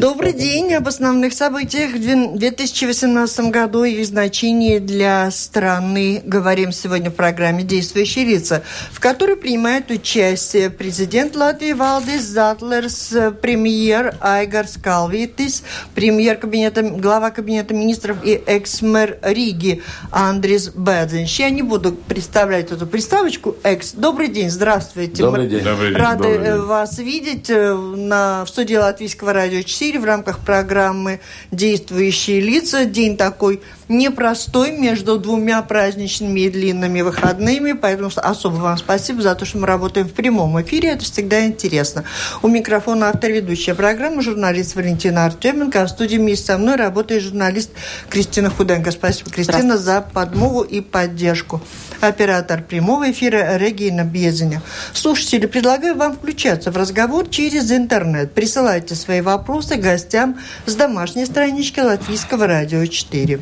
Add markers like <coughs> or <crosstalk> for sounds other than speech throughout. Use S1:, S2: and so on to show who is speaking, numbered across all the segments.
S1: Добрый день. Об основных событиях в 2018 году и их значении для страны говорим сегодня в программе «Действующие лица», в которой принимают участие президент Латвии Валдис Затлерс, премьер Айгарс Калвитис, премьер кабинета, глава кабинета министров и экс-мэр Риги Андрис Бэдзинч. Я не буду представлять эту приставочку «экс». Добрый день, здравствуйте.
S2: Добрый день.
S1: Мы рады Добрый день. вас видеть э, на, в студии Латвийского радио 4 эфире в рамках программы «Действующие лица». День такой непростой между двумя праздничными и длинными выходными, поэтому особо вам спасибо за то, что мы работаем в прямом эфире, это всегда интересно. У микрофона автор ведущая программы, журналист Валентина Артеменко, а в студии вместе со мной работает журналист Кристина Худенко. Спасибо, Кристина, за подмогу и поддержку. Оператор прямого эфира Регина Безеня. Слушатели, предлагаю вам включаться в разговор через интернет. Присылайте свои вопросы гостям с домашней странички Латвийского радио 4.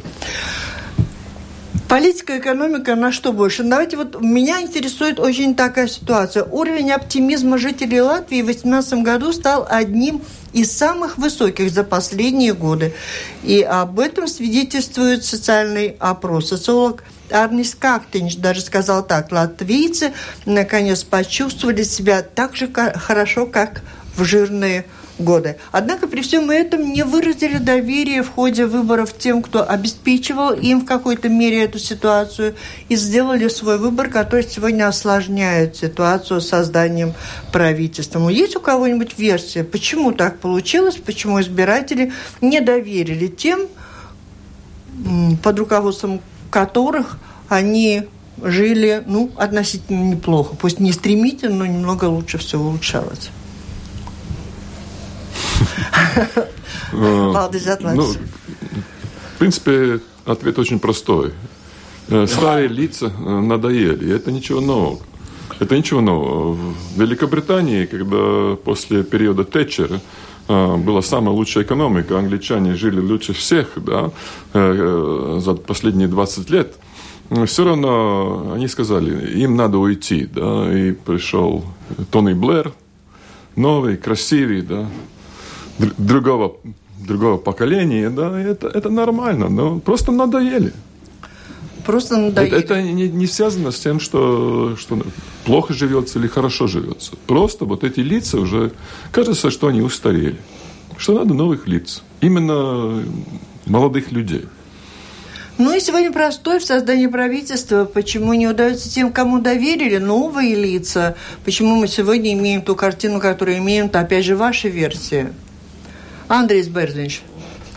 S1: Политика, экономика, на что больше? Давайте вот меня интересует очень такая ситуация. Уровень оптимизма жителей Латвии в 2018 году стал одним из самых высоких за последние годы. И об этом свидетельствует социальный опрос. Социолог Арнис Кактинч даже сказал так, латвийцы наконец почувствовали себя так же хорошо, как в жирные. Однако при всем этом не выразили доверие в ходе выборов тем, кто обеспечивал им в какой-то мере эту ситуацию, и сделали свой выбор, который сегодня осложняет ситуацию с созданием правительства. Есть у кого-нибудь версия, почему так получилось, почему избиратели не доверили тем, под руководством которых они жили ну, относительно неплохо. Пусть не стремительно, но немного лучше все улучшалось.
S2: Paldies, ну, В принципе, ответ очень простой. Э, старые лица э, надоели. Это ничего нового. Это ничего нового. В Великобритании, когда после периода Тэтчера э, была самая лучшая экономика, англичане жили лучше всех да, за последние 20 лет, все равно они сказали, им надо уйти. Да, и пришел Тони Блэр, новый, красивый, да, другого, другого поколения, да, это, это нормально, но просто надоели.
S1: Просто надоели.
S2: Это, это не, не связано с тем, что, что плохо живется или хорошо живется. Просто вот эти лица уже, кажется, что они устарели. Что надо новых лиц. Именно молодых людей.
S1: Ну и сегодня простой в создании правительства. Почему не удается тем, кому доверили новые лица? Почему мы сегодня имеем ту картину, которую имеем? Это опять же ваша версия. Андрей Берзович,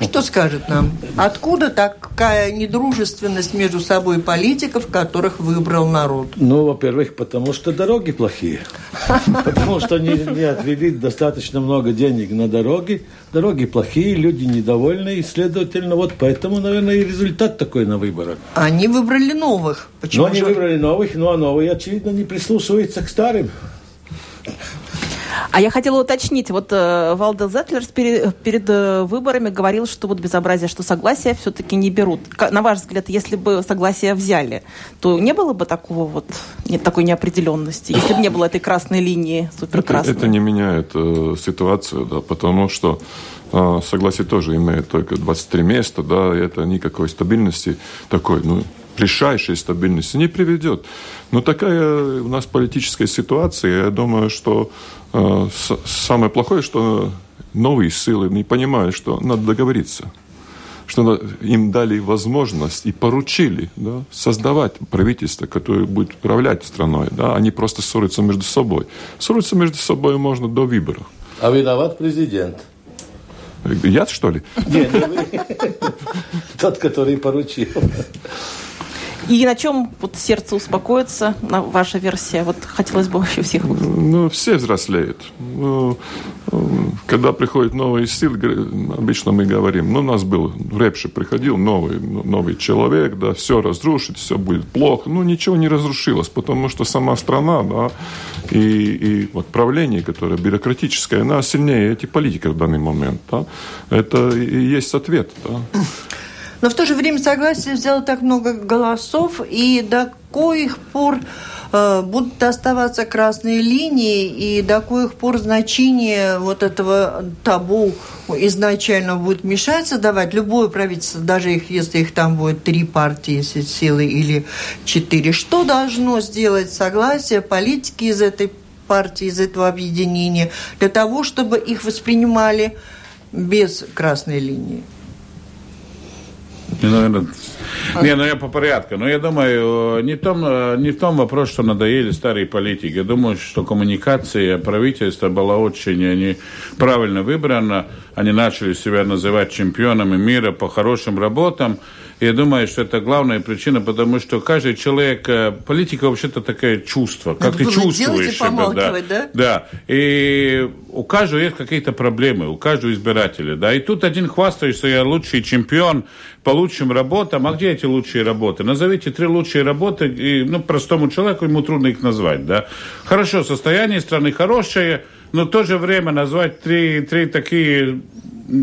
S1: что скажет нам? Откуда такая недружественность между собой политиков, которых выбрал народ?
S3: Ну, во-первых, потому что дороги плохие. <laughs> Потому что не, не отвели достаточно много денег на дороги. Дороги плохие, люди недовольны, и, следовательно, вот поэтому, наверное, и результат такой на выборах.
S1: Они выбрали новых.
S3: Почему ну, они же... выбрали новых, ну, а новые, очевидно, не прислушиваются к старым.
S4: А я хотела уточнить, вот э, Валдел Зетлерс перед, перед э, выборами говорил, что вот безобразие, что согласия все-таки не берут. На ваш взгляд, если бы согласие взяли, то не было бы такого вот, нет такой неопределенности, если бы не было этой красной линии, суперкрасной?
S2: Это, это не меняет э, ситуацию, да, потому что э, согласие тоже имеет только 23 места, да, и это никакой стабильности такой, ну, решающей стабильности не приведет. Но такая у нас политическая ситуация, я думаю, что э, самое плохое, что новые силы не понимают, что надо договориться что им дали возможность и поручили да, создавать правительство, которое будет управлять страной. Да, они просто ссорятся между собой. Ссориться между собой можно до выборов.
S3: А виноват президент.
S2: Я, что ли?
S3: Нет, не вы. <laughs> Тот, который поручил.
S4: И на чем вот сердце успокоится, на ваша версия? Вот хотелось бы вообще всех
S2: Ну, все взрослеют. Ну, когда приходит новый стиль, обычно мы говорим, ну, у нас был, Репши приходил, новый, новый человек, да, все разрушить, все будет плохо. Ну, ничего не разрушилось, потому что сама страна, да, и, и вот правление, которое бюрократическое, она сильнее этих политиков в данный момент, да. Это и есть ответ, да.
S1: Но в то же время согласие взяло так много голосов, и до коих пор э, будут оставаться красные линии, и до коих пор значение вот этого табу изначально будет мешать создавать любое правительство, даже их, если их там будет три партии, если силы или четыре, что должно сделать согласие политики из этой партии, из этого объединения, для того, чтобы их воспринимали без красной линии?
S5: Не, наверное, не, ну я по порядку. Но я думаю, не в, том, не в том вопрос, что надоели старые политики. Я думаю, что коммуникация правительства была очень неправильно выбрана. Они начали себя называть чемпионами мира по хорошим работам. Я думаю, что это главная причина, потому что каждый человек, э, политика вообще-то такое чувство, как ты чувствуешь себя. Да, да? да. И у каждого есть какие-то проблемы, у каждого избирателя. Да? И тут один хвастается, я лучший чемпион по лучшим работам. А где эти лучшие работы? Назовите три лучшие работы, и, ну, простому человеку ему трудно их назвать. Да? Хорошо, состояние страны хорошее, но в то же время назвать три, три такие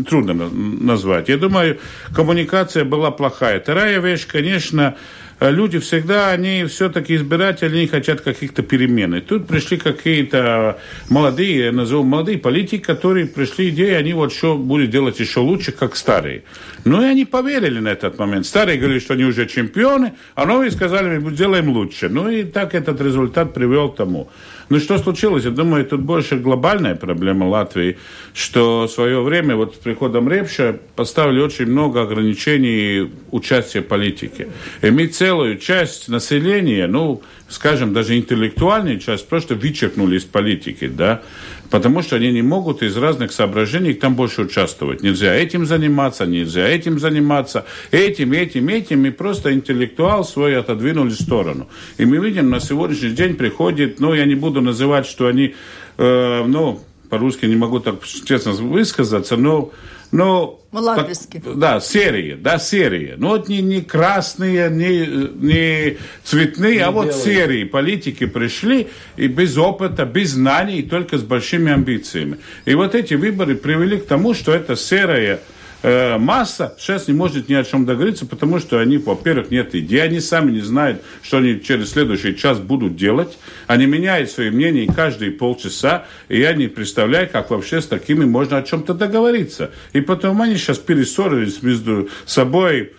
S5: трудно назвать. Я думаю, коммуникация была плохая. Вторая вещь, конечно, люди всегда, они все-таки избиратели, они хотят каких-то перемен. И тут пришли какие-то молодые, я назову молодые политики, которые пришли идеи, они вот что будут делать еще лучше, как старые. Ну и они поверили на этот момент. Старые говорили, что они уже чемпионы, а новые сказали, мы сделаем лучше. Ну и так этот результат привел к тому. Ну что случилось? Я думаю, тут больше глобальная проблема Латвии, что в свое время, вот с приходом Репша, поставили очень много ограничений участия в политике. И мы целую часть населения, ну, скажем, даже интеллектуальную часть просто вычеркнули из политики, да, потому что они не могут из разных соображений там больше участвовать. Нельзя этим заниматься, нельзя этим заниматься, этим, этим, этим, и просто интеллектуал свой отодвинули в сторону. И мы видим, на сегодняшний день приходит, ну, я не буду называть, что они, э, ну, по-русски не могу так честно высказаться, но ну,
S1: Латвийски.
S5: Да, серии, да, серии. Ну, вот не, не красные, не, не цветные, не а вот белые. серии. Политики пришли и без опыта, без знаний, только с большими амбициями. И вот эти выборы привели к тому, что это серая масса сейчас не может ни о чем договориться, потому что они, во-первых, нет идей, они сами не знают, что они через следующий час будут делать. Они меняют свои мнения каждые полчаса, и я не представляю, как вообще с такими можно о чем-то договориться. И потом они сейчас перессорились между собой,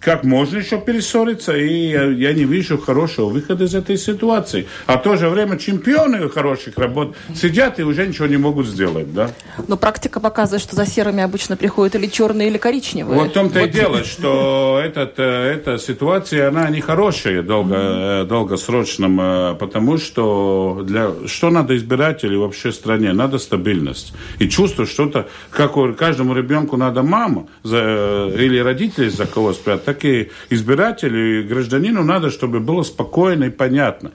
S5: как можно еще перессориться, и я, я не вижу хорошего выхода из этой ситуации. А в то же время чемпионы хороших работ сидят и уже ничего не могут сделать, да?
S4: Но практика показывает, что за серыми обычно приходят или черные, или коричневые.
S5: Вот в том-то вот. и дело, что этот, э, эта ситуация, она не хорошая долго, mm-hmm. долгосрочном, э, потому что для, что надо избирателю вообще в стране? Надо стабильность. И чувство что-то, как каждому ребенку надо маму за, или родителей за кого спрятать, так и избирателю и гражданину надо, чтобы было спокойно и понятно.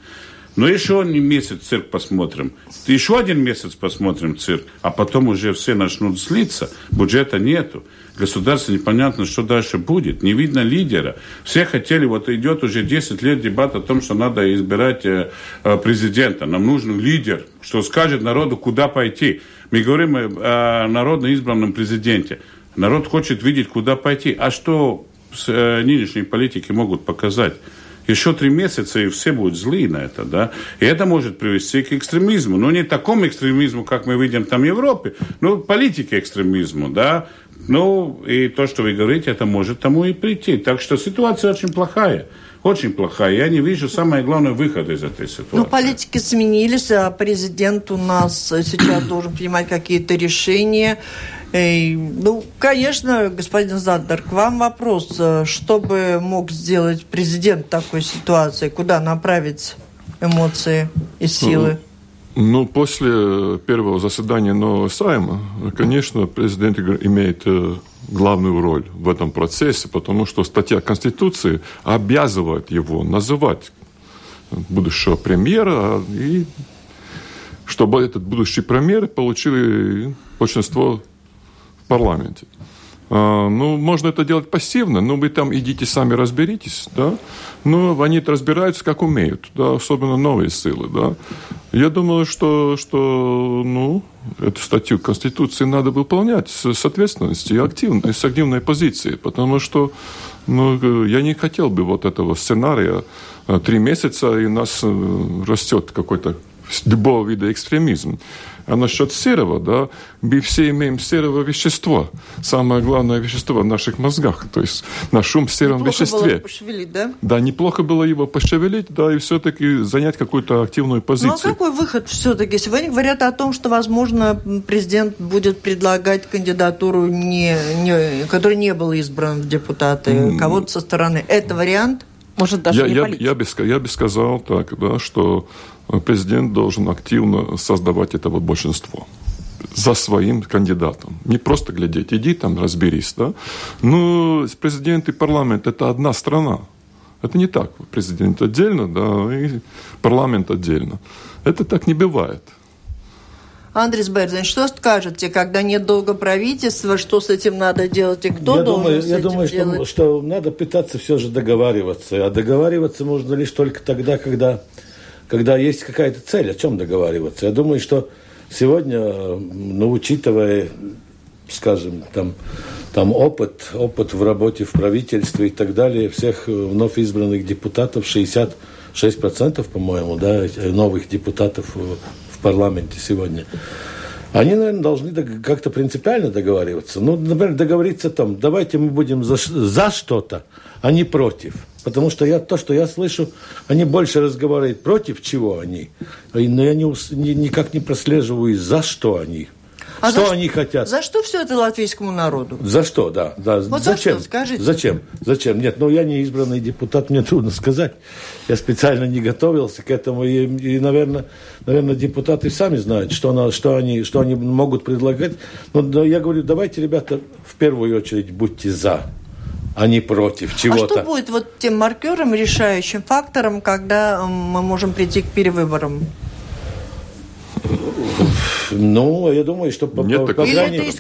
S5: Но еще один месяц цирк посмотрим. Еще один месяц посмотрим цирк. А потом уже все начнут слиться. Бюджета нету. Государство непонятно, что дальше будет. Не видно лидера. Все хотели, вот идет уже 10 лет дебат о том, что надо избирать э, э, президента. Нам нужен лидер, что скажет народу, куда пойти. Мы говорим о народно избранном президенте. Народ хочет видеть, куда пойти. А что Э, нынешние политики могут показать. Еще три месяца, и все будут злые на это, да. И это может привести к экстремизму. Но не такому экстремизму, как мы видим там в Европе, но политике экстремизму, да. Ну, и то, что вы говорите, это может тому и прийти. Так что ситуация очень плохая очень плохая. Я не вижу самое главное выхода из этой ситуации.
S1: Ну, политики сменились, а президент у нас сейчас должен принимать какие-то решения. И, ну, конечно, господин Зандер, к вам вопрос. Что бы мог сделать президент в такой ситуации? Куда направить эмоции и силы?
S2: Ну, после первого заседания нового Сайма, конечно, президент имеет э, главную роль в этом процессе, потому что статья Конституции обязывает его называть будущего премьера, и чтобы этот будущий премьер получил большинство парламенте. А, ну, можно это делать пассивно, но вы там идите сами разберитесь, да. Но они это разбираются, как умеют, да, особенно новые силы, да. Я думаю, что, что ну, эту статью Конституции надо выполнять с, с ответственностью и активной, с активной позицией, потому что ну, я не хотел бы вот этого сценария три месяца, и у нас э, растет какой-то любого вида экстремизм. А насчет серого, да, мы все имеем серое вещество. Самое главное вещество в наших мозгах. То есть наш ум в сером
S1: неплохо
S2: веществе.
S1: Было пошевелить, да?
S2: Да, неплохо было его пошевелить, да, и все-таки занять какую-то активную позицию.
S1: Ну а какой выход все-таки? Сегодня говорят о том, что, возможно, президент будет предлагать кандидатуру, не, не, который не был избран в депутаты, mm. кого-то со стороны. Это вариант?
S4: Может, даже
S2: я,
S4: не
S2: я, я, бы, я бы сказал так, да, что президент должен активно создавать это вот большинство за своим кандидатом. Не просто глядеть, иди там разберись. Да? Ну, президент и парламент – это одна страна. Это не так. Президент отдельно, да, и парламент отдельно. Это так не бывает.
S1: Андрей Берзин, что скажете, когда нет долго правительства, что с этим надо делать и кто
S3: я
S1: должен
S3: думаю,
S1: с
S3: я
S1: этим
S3: думаю,
S1: делать?
S3: Что, что надо пытаться все же договариваться. А договариваться можно лишь только тогда, когда когда есть какая-то цель, о чем договариваться. Я думаю, что сегодня, ну, учитывая, скажем, там, там опыт, опыт в работе в правительстве и так далее, всех вновь избранных депутатов, 66%, по-моему, да, новых депутатов в парламенте сегодня, они, наверное, должны как-то принципиально договариваться. Ну, например, договориться там, давайте мы будем за, за что-то, а не против. Потому что я, то, что я слышу, они больше разговаривают против чего они, но я не, никак не прослеживаю, за что они. А что они хотят?
S1: За что все это латвийскому народу?
S3: За что, да. да.
S1: Вот
S3: Зачем?
S1: За что, скажите.
S3: Зачем? Зачем? Нет, ну я не избранный депутат, мне трудно сказать. Я специально не готовился к этому. И, и наверное, наверное, депутаты сами знают, что, она, что, они, что они могут предлагать. Но, но я говорю, давайте, ребята, в первую очередь будьте за а не против чего-то.
S1: А что будет вот тем маркером, решающим фактором, когда мы можем прийти к перевыборам?
S3: Ну, я думаю, что по,
S2: Нет,
S3: по,
S2: по,
S3: крайней,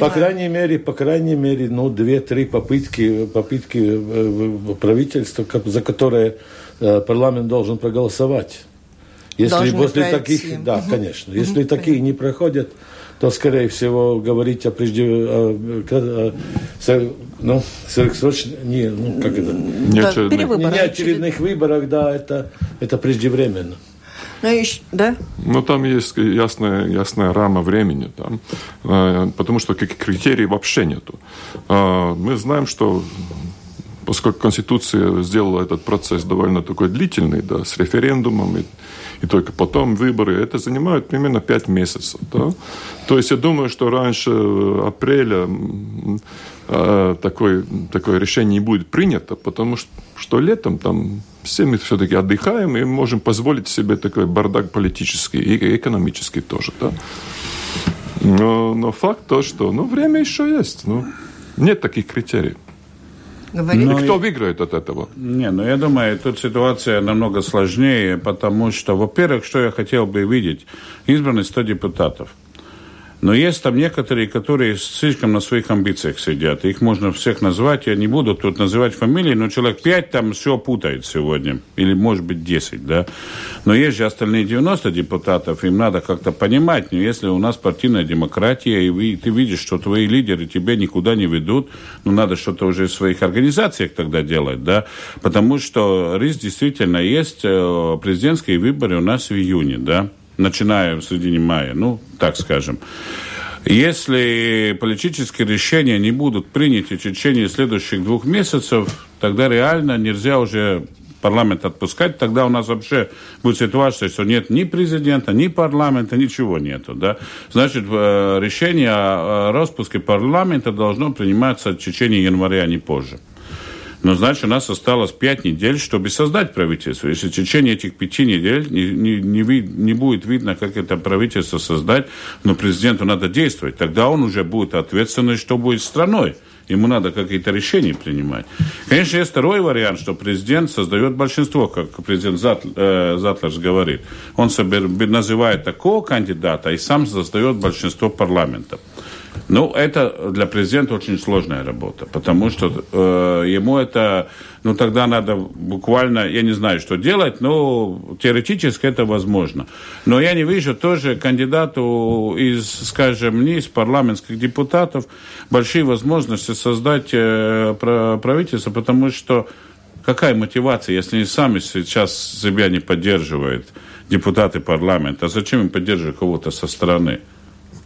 S3: по крайней мере, по крайней мере, ну, две-три попытки, попытки э, правительства, за которые э, парламент должен проголосовать. Если
S1: Должны
S3: после
S1: пройти.
S3: таких, да, конечно, если такие не проходят, то, скорее всего, говорить о прежде, о, о, о, ну, сверхсрочных, не, ну, как это?
S2: Неочередных.
S3: Не, не очередных выборах, да, это, это преждевременно.
S1: Ну, еще, да?
S2: Ну, там есть ясная, ясная рама времени, там, э, потому что каких критерий вообще нету. Э, мы знаем, что поскольку Конституция сделала этот процесс довольно такой длительный, да, с референдумом и, и только потом выборы, это занимает примерно 5 месяцев. Да? То есть я думаю, что раньше апреля э, такое, такое решение не будет принято, потому что, что летом там все мы все-таки отдыхаем и можем позволить себе такой бардак политический и экономический тоже. Да? Но, но факт то, что ну, время еще есть. Ну, нет таких критериев.
S1: Говорили?
S2: Ну, кто выиграет от этого?
S5: Не, ну я думаю, тут ситуация намного сложнее, потому что, во-первых, что я хотел бы видеть, избраны 100 депутатов. Но есть там некоторые, которые слишком на своих амбициях сидят. Их можно всех назвать. Я не буду тут называть фамилии, но человек 5 там все путает сегодня. Или, может быть, 10, да. Но есть же остальные 90 депутатов, им надо как-то понимать. Но если у нас партийная демократия, и ты видишь, что твои лидеры тебя никуда не ведут, ну, надо что-то уже в своих организациях тогда делать, да. Потому что риск действительно есть. Э, президентские выборы у нас в июне, да начиная в середине мая, ну, так скажем. Если политические решения не будут приняты в течение следующих двух месяцев, тогда реально нельзя уже парламент отпускать, тогда у нас вообще будет ситуация, что нет ни президента, ни парламента, ничего нету. Да? Значит, э, решение о распуске парламента должно приниматься в течение января, а не позже. Но значит, у нас осталось пять недель, чтобы создать правительство. Если в течение этих пяти недель не, не, не, не будет видно, как это правительство создать, но президенту надо действовать, тогда он уже будет ответственный, что будет страной. Ему надо какие-то решения принимать. Конечно, есть второй вариант, что президент создает большинство, как президент Зат, э, Затлерс говорит. Он собер, называет такого кандидата и сам создает большинство парламента. Ну, это для президента очень сложная работа, потому что э, ему это, ну, тогда надо буквально, я не знаю, что делать, но теоретически это возможно. Но я не вижу тоже кандидату из, скажем, не из парламентских депутатов большие возможности создать э, правительство, потому что какая мотивация, если они сами сейчас себя не поддерживают? депутаты парламента, а зачем им поддерживать кого-то со стороны?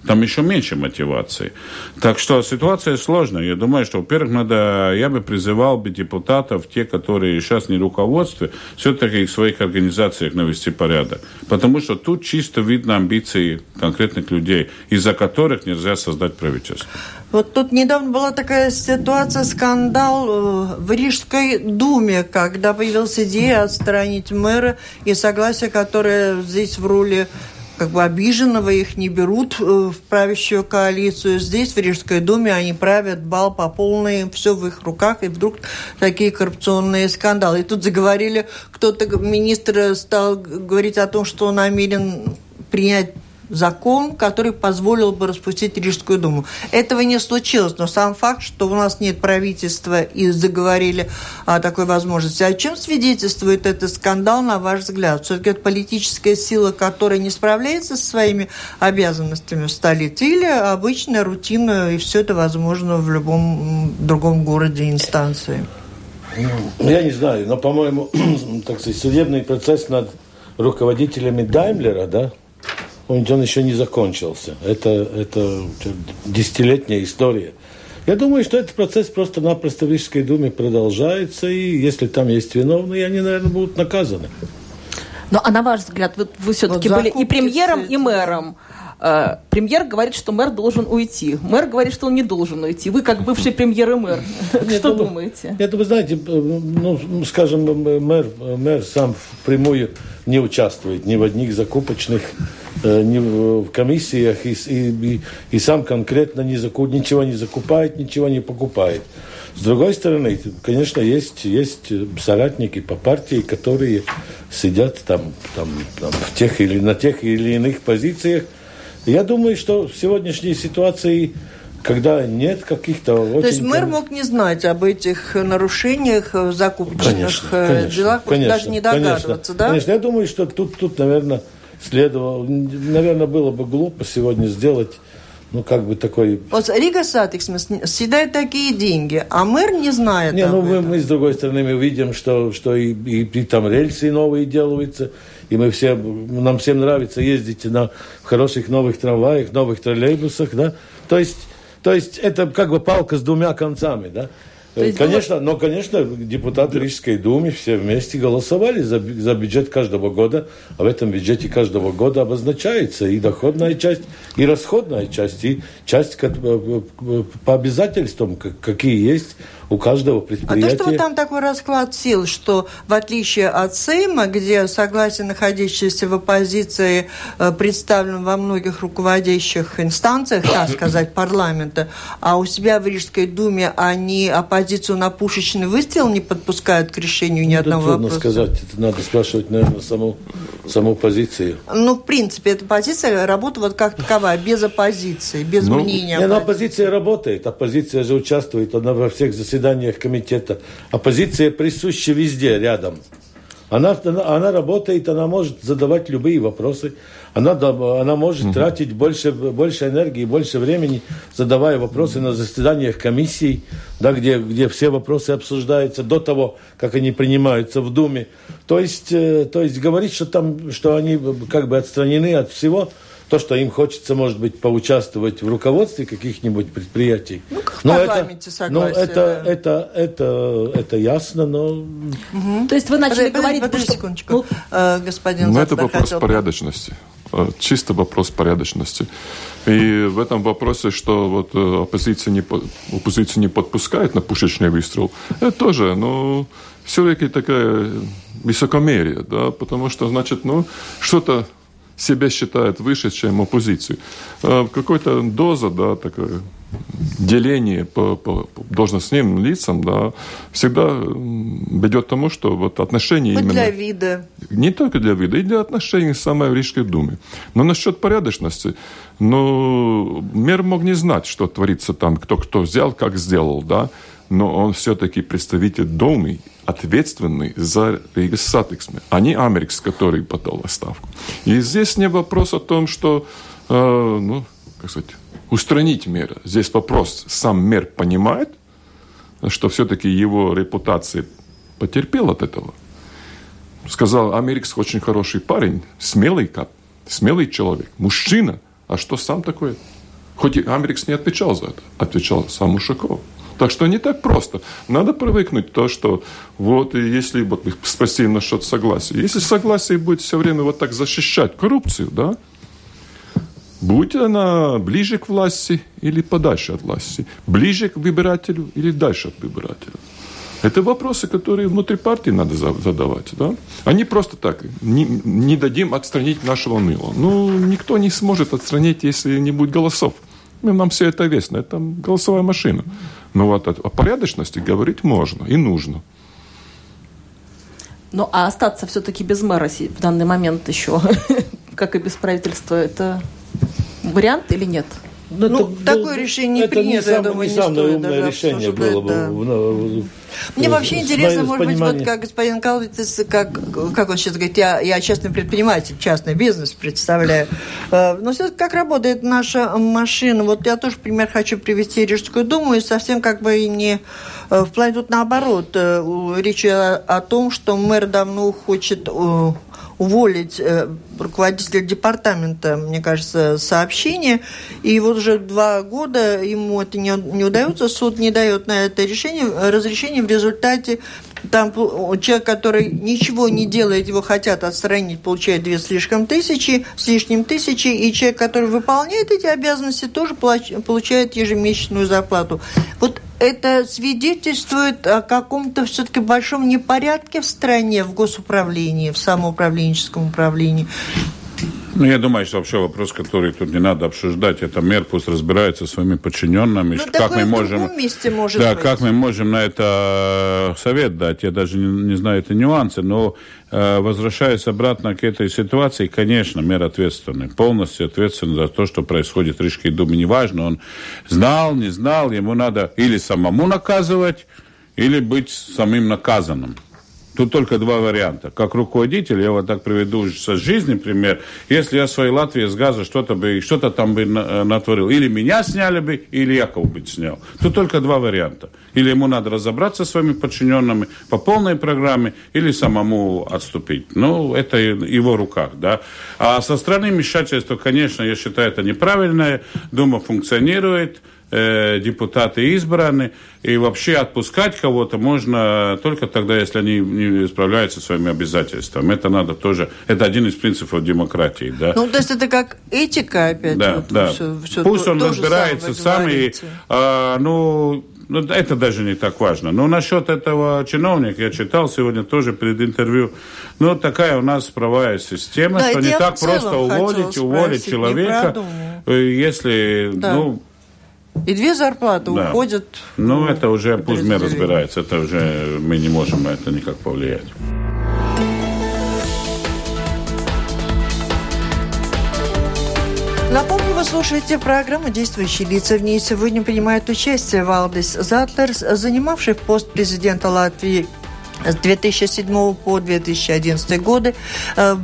S5: Там еще меньше мотивации. Так что ситуация сложная. Я думаю, что, во-первых, надо, я бы призывал бы депутатов, те, которые сейчас не руководстве, все-таки в своих организациях навести порядок. Потому что тут чисто видно амбиции конкретных людей, из-за которых нельзя создать правительство.
S1: Вот тут недавно была такая ситуация, скандал э, в Рижской думе, когда появилась идея отстранить мэра и согласие, которое здесь в роли как бы обиженного их не берут э, в правящую коалицию. Здесь, в Рижской думе, они правят бал по полной, все в их руках, и вдруг такие коррупционные скандалы. И тут заговорили, кто-то, министр стал говорить о том, что он намерен принять закон, который позволил бы распустить Рижскую думу. Этого не случилось, но сам факт, что у нас нет правительства и заговорили о такой возможности. О чем свидетельствует этот скандал, на ваш взгляд? Все-таки это политическая сила, которая не справляется со своими обязанностями в столице, или обычная рутина, и все это возможно в любом другом городе инстанции?
S3: Ну, я не знаю, но, по-моему, <clears throat> так сказать, судебный процесс над руководителями Даймлера, да, он, еще не закончился. Это, это десятилетняя история. Я думаю, что этот процесс просто-напросто в Рижской думе продолжается, и если там есть виновные, они, наверное, будут наказаны.
S4: Ну, а на ваш взгляд, вы, вы все-таки вот были и премьером, и мэром. Э, премьер говорит, что мэр должен уйти. Мэр говорит, что он не должен уйти. Вы, как бывший премьер и мэр, что думаете?
S3: Это вы знаете, ну, скажем, мэр, мэр сам впрямую не участвует ни в одних закупочных Э, в комиссиях и, и, и сам конкретно не заку, ничего не закупает, ничего не покупает. С другой стороны, конечно, есть, есть соратники по партии, которые сидят там, там, там в тех или на тех или иных позициях. Я думаю, что в сегодняшней ситуации когда нет каких-то очень...
S1: То есть мэр мог не знать об этих нарушениях в закупочных конечно, э, конечно, делах, конечно, даже не догадываться,
S3: конечно,
S1: да?
S3: Конечно, я думаю, что тут, тут наверное, следовало, наверное, было бы глупо сегодня сделать ну, как бы такой...
S1: Вот Рига Сатиксме съедает такие деньги, а мэр не знает
S3: Не, ну, мы, мы, с другой стороны, мы видим, что, что и, и, и там рельсы новые делаются, и мы все, нам всем нравится ездить на хороших новых трамваях, новых троллейбусах, да, то есть, то есть это как бы палка с двумя концами, да, есть конечно, но, конечно, депутаты Рижской думы все вместе голосовали за, за бюджет каждого года, а в этом бюджете каждого года обозначается и доходная часть, и расходная часть, и часть по обязательствам, какие есть у каждого предприятия.
S1: А то, что там такой расклад сил, что в отличие от Сейма, где согласие находящиеся в оппозиции э, представлен во многих руководящих инстанциях, так <coughs> сказать, парламента, а у себя в Рижской думе они оппозицию на пушечный выстрел не подпускают к решению ни ну, одного
S3: трудно вопроса. сказать, это надо спрашивать, наверное, саму, саму позицию.
S1: Ну, в принципе, эта позиция работает вот как таковая, без оппозиции, без ну, мнения.
S3: Не, оппозиция работает, оппозиция же участвует, она во всех заседаниях заседаниях комитета. Оппозиция присуща везде, рядом. Она, она, она работает, она может задавать любые вопросы, она, она может mm-hmm. тратить больше, больше энергии, больше времени, задавая вопросы на заседаниях комиссий, да, где, где все вопросы обсуждаются до того, как они принимаются в Думе. То есть, э, то есть говорить, что, там, что они как бы отстранены от всего – то, что им хочется, может быть, поучаствовать в руководстве каких-нибудь предприятий.
S1: Ну, как в но парламенте, это,
S3: согласие. Но это, да. это, это, это ясно, но... Угу.
S4: То есть вы начали подожди, говорить...
S1: Подожди, секундочку, ну, э, господин
S2: Ну, это вопрос хотел... порядочности. Э, чисто вопрос порядочности. И в этом вопросе, что вот э, оппозиция не, оппозиция не подпускает на пушечный выстрел, это тоже, ну, все-таки такая высокомерие, да, потому что, значит, ну, что-то себя считает выше, чем оппозицию. А какой-то доза, да, такое деление по, по должностным лицам, да, всегда ведет к тому, что вот отношения
S1: Хоть
S2: именно...
S1: для вида.
S2: Не только для вида, и для отношений в самой Рижской думе. Но насчет порядочности, ну, мэр мог не знать, что творится там, кто кто взял, как сделал, да, но он все-таки представитель Думы, ответственный за Rīgas satiksme, а не Америкс, который подал отставку. И здесь не вопрос о том, что, э, ну, как сказать, устранить мэра. Здесь вопрос, сам мэр понимает, что все-таки его репутация потерпела от этого. сказал, Америкс очень хороший парень, смелый кап, смелый человек, мужчина. А что сам такой? Хоть и Америкс не отвечал за это, отвечал сам Ушаков. Так что не так просто. Надо привыкнуть то, что вот и если вот вы спросили насчет согласия. Если согласие будет все время вот так защищать коррупцию, да, Будь она ближе к власти или подальше от власти, ближе к выбирателю или дальше от выбирателя. Это вопросы, которые внутри партии надо задавать. Да? Они просто так, не, не дадим отстранить нашего мыла. Ну, никто не сможет отстранить, если не будет голосов. Нам все это известно, это голосовая машина. Но вот о, о порядочности говорить можно и нужно.
S4: Ну, а остаться все-таки без мэра в данный момент еще, <laughs> как и без правительства, это вариант или нет?
S1: Ну, ну это, такое ну, решение это принято, не сам, я думаю,
S3: не, не самое умное решение было бы. Да.
S1: Мне вообще интересно, может быть, вот как господин Калвитис, как, как он сейчас говорит, я, я частный предприниматель, частный бизнес представляю. Э, но все как работает наша машина. Вот я тоже пример хочу привести Рижскую думу, и совсем как бы не э, в плане тут наоборот. Э, речь о том, что мэр давно хочет уволить э, руководителя департамента, мне кажется, сообщение. И вот уже два года ему это не, не удается, суд не дает на это решение, разрешение. В результате там человек, который ничего не делает, его хотят отстранить, получает две слишком тысячи, с лишним тысячи, и человек, который выполняет эти обязанности, тоже получает ежемесячную зарплату. Вот это свидетельствует о каком-то все-таки большом непорядке в стране, в госуправлении, в самоуправленческом управлении.
S5: Ну, я думаю, что вообще вопрос, который тут не надо обсуждать, это мэр пусть разбирается со своими подчиненными.
S1: Ну, как мы можем, месте может
S5: да,
S1: быть.
S5: как мы можем на это совет дать? Я даже не, не знаю это нюансы, но э, возвращаясь обратно к этой ситуации, конечно, мэр ответственный, полностью ответственный за то, что происходит в Рижской думе. Неважно, он знал, не знал, ему надо или самому наказывать, или быть самим наказанным. Тут только два варианта. Как руководитель, я вот так приведу со жизни пример. Если я в своей Латвии с газа что-то бы, что-то там бы э, натворил, или меня сняли бы, или Яков бы снял. Тут только два варианта. Или ему надо разобраться с своими подчиненными по полной программе, или самому отступить. Ну, это его руках, да. А со стороны вмешательства, конечно, я считаю, это неправильное. Дума функционирует э, депутаты избраны, и вообще отпускать кого-то можно только тогда, если они не справляются со своими обязательствами. Это надо тоже, это один из принципов демократии, да.
S1: Ну, то есть это как этика опять?
S5: Да, вот, да. Все, все Пусть то, он разбирается сам, и, а, ну, ну, это даже не так важно. Но насчет этого чиновника, я читал сегодня тоже перед интервью, ну, такая у нас правовая система, да, что не так просто уволить, уволить человека, если, да. ну,
S1: и две зарплаты да. уходят.
S5: Ну, это уже пусть мэр разбирается. Это уже мы не можем на это никак повлиять.
S1: Напомню, вы слушаете программу «Действующие лица». В ней сегодня принимает участие Валдис Затлерс, занимавший пост президента Латвии с 2007 по 2011 годы, э,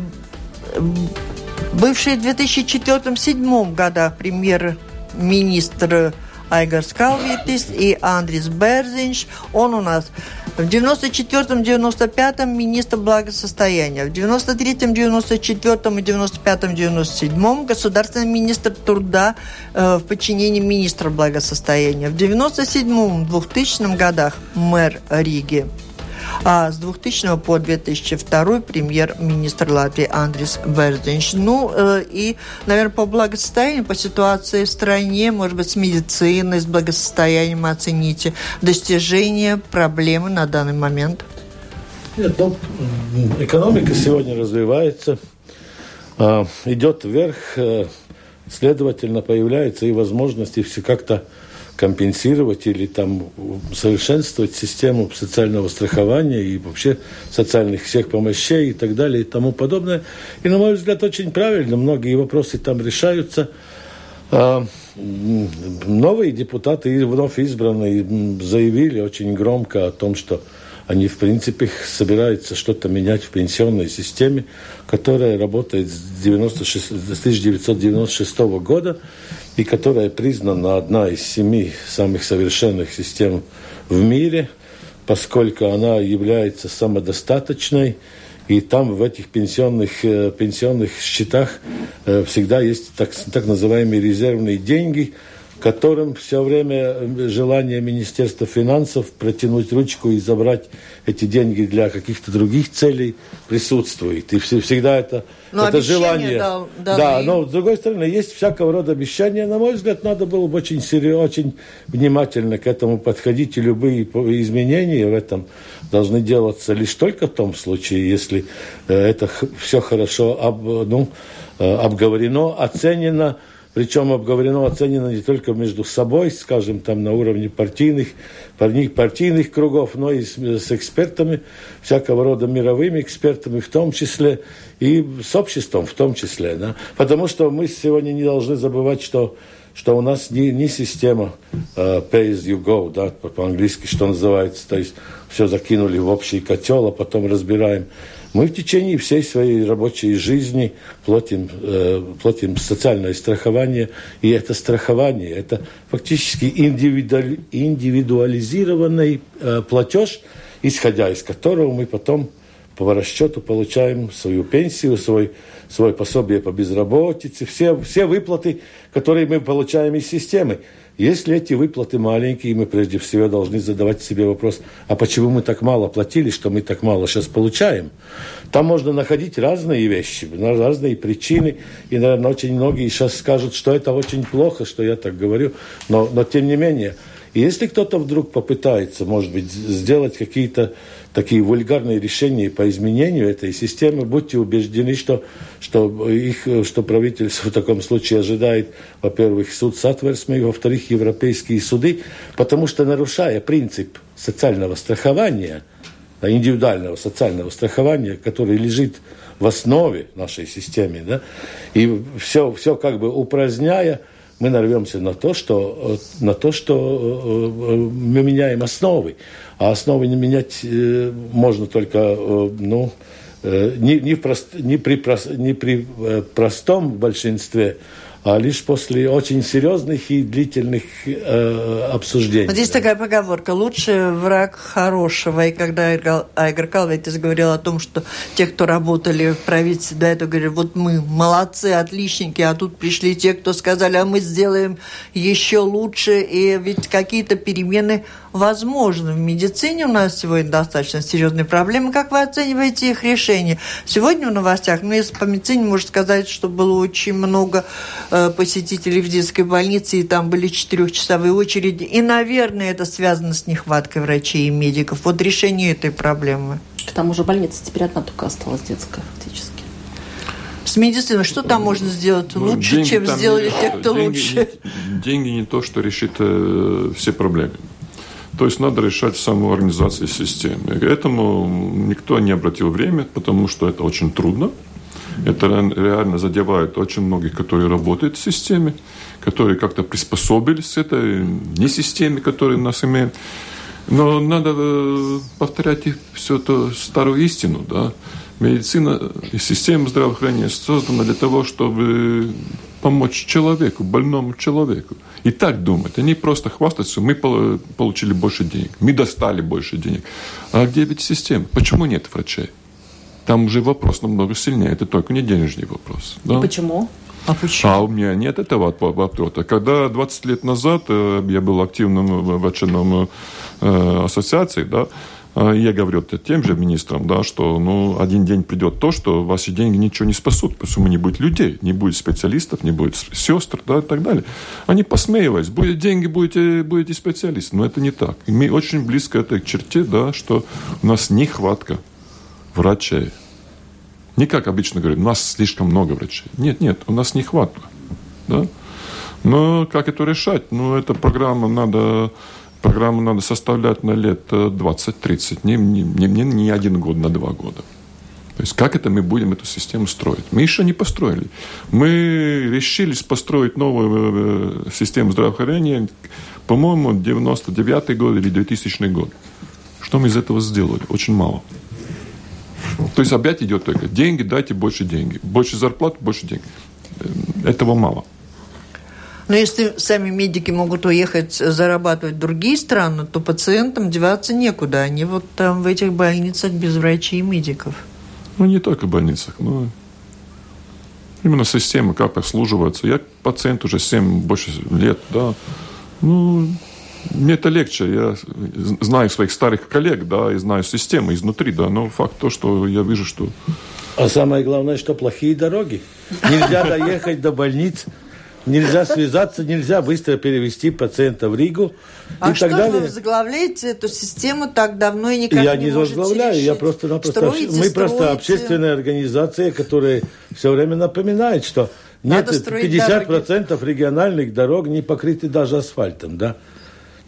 S1: бывший в 2004-2007 годах премьер-министр Айгарс Калвитис и Андрис Берзинш. Он у нас в 94-95-м министр благосостояния, в 93-м, 94-м и 95-м, 97-м государственный министр труда э, в подчинении министра благосостояния. В 97-м, 2000 годах мэр Риги а с 2000 по 2002 премьер-министр Латвии Андрис Бердинч. Ну, э, и, наверное, по благосостоянию, по ситуации в стране, может быть, с медициной, с благосостоянием оцените достижения, проблемы на данный момент?
S3: Нет, ну, экономика сегодня развивается, э, идет вверх, э, следовательно, появляются и возможности все как-то компенсировать или там совершенствовать систему социального страхования и вообще социальных всех помощей и так далее и тому подобное. И, на мой взгляд, очень правильно. Многие вопросы там решаются. А, новые депутаты, вновь избранные, заявили очень громко о том, что они, в принципе, собираются что-то менять в пенсионной системе, которая работает с, 96, с 1996 года и которая признана одна из семи самых совершенных систем в мире, поскольку она является самодостаточной и там в этих пенсионных, э, пенсионных счетах э, всегда есть так, так называемые резервные деньги, которым все время э, желание Министерства финансов протянуть ручку и забрать эти деньги для каких-то других целей присутствует. И всегда это, но это желание. Дал, да, но с другой стороны, есть всякого рода обещания. На мой взгляд, надо было бы очень, серьезно, очень внимательно к этому подходить. И любые изменения в этом должны делаться лишь только в том случае, если э, это все хорошо об, ну, э, обговорено, оценено причем обговорено, оценено не только между собой, скажем, там на уровне партийных, партийных кругов, но и с, с экспертами, всякого рода мировыми экспертами в том числе, и с обществом в том числе. Да? Потому что мы сегодня не должны забывать, что что у нас не, не система uh, pay as you go, да, по-английски, что называется, то есть все закинули в общий котел, а потом разбираем. Мы в течение всей своей рабочей жизни платим, э, платим социальное страхование, и это страхование, это фактически индивидуаль, индивидуализированный э, платеж, исходя из которого мы потом по расчету получаем свою пенсию, свой, свой пособие по безработице, все, все выплаты, которые мы получаем из системы. Если эти выплаты маленькие, мы прежде всего должны задавать себе вопрос, а почему мы так мало платили, что мы так мало сейчас получаем? Там можно находить разные вещи, разные причины, и, наверное, очень многие сейчас скажут, что это очень плохо, что я так говорю, но, но тем не менее, если кто-то вдруг попытается, может быть, сделать какие-то такие вульгарные решения по изменению этой системы, будьте убеждены, что, что, их, что правительство в таком случае ожидает, во-первых, суд Сатверсме, и, во-вторых, европейские суды, потому что, нарушая принцип социального страхования, индивидуального социального страхования, который лежит в основе нашей системы, да, и все, все как бы упраздняя, мы нарвемся на то, что, на то, что э, э, мы меняем основы. А основы не менять э, можно только, ну, не, не, прост, не, при, не при простом большинстве, а лишь после очень серьезных и длительных э, обсуждений.
S1: Вот здесь такая поговорка «лучший враг хорошего». И когда Айгар Калветис говорил о том, что те, кто работали в правительстве до этого, говорили, вот мы молодцы, отличники, а тут пришли те, кто сказали, а мы сделаем еще лучше, и ведь какие-то перемены возможно. В медицине у нас сегодня достаточно серьезные проблемы. Как вы оцениваете их решение? Сегодня в новостях, ну, если по медицине можно сказать, что было очень много э, посетителей в детской больнице, и там были четырехчасовые очереди. И, наверное, это связано с нехваткой врачей и медиков. Вот решение этой проблемы.
S4: К тому же больница теперь одна только осталась детская фактически
S1: с медициной. Что там можно сделать ну, лучше, чем сделали те, кто
S2: деньги,
S1: лучше?
S2: Деньги не то, что решит э, все проблемы. То есть надо решать саму организацию системы. К этому никто не обратил время, потому что это очень трудно. Это реально задевает очень многих, которые работают в системе, которые как-то приспособились к этой не системе, которая нас имеет. Но надо э, повторять всю эту старую истину, да. Медицина и система здравоохранения создана для того, чтобы помочь человеку, больному человеку. И так думать. Они просто хвастаются, мы получили больше денег, мы достали больше денег. А где ведь система? Почему нет врачей? Там уже вопрос намного сильнее. Это только не денежный вопрос. Да?
S4: почему?
S2: А почему? А у меня нет этого вопроса. Когда 20 лет назад э, я был активным в очередном э, ассоциации, да, я говорю тем же министрам, да, что ну, один день придет то, что ваши деньги ничего не спасут, потому не будет людей, не будет специалистов, не будет сестр да, и так далее. Они посмеивались, будет деньги, будете, будете специалисты. Но это не так. И мы очень близко этой черте, да, что у нас нехватка врачей. Не как обычно говорят, у нас слишком много врачей. Нет, нет, у нас нехватка. Да? Но как это решать? Ну, эта программа надо Программу надо составлять на лет 20-30, не, не, не, не один год, на два года. То есть как это мы будем эту систему строить? Мы еще не построили. Мы решились построить новую э, систему здравоохранения, по-моему, 99 год или 2000 год. Что мы из этого сделали? Очень мало. То есть опять идет только деньги, дайте больше денег. Больше зарплат, больше денег. Э, этого мало.
S1: Но если сами медики могут уехать зарабатывать в другие страны, то пациентам деваться некуда. Они вот там в этих больницах без врачей и медиков.
S2: Ну, не только в больницах, но именно система, как обслуживается. Я пациент уже 7, больше лет, да. Ну, мне это легче. Я знаю своих старых коллег, да, и знаю систему изнутри, да. Но факт то, что я вижу, что...
S3: А самое главное, что плохие дороги. Нельзя доехать до больниц Нельзя связаться, нельзя быстро перевести пациента в Ригу
S1: а
S3: и
S1: что
S3: так далее.
S1: вы возглавляете эту систему так давно и никак
S3: я
S1: не,
S3: не возглавляю,
S1: решить?
S3: я просто, напросто,
S1: строите,
S3: мы
S1: строите.
S3: просто общественная организация, которая все время напоминает, что нет,
S1: Надо строить
S3: 50% региональных дорог не покрыты даже асфальтом, да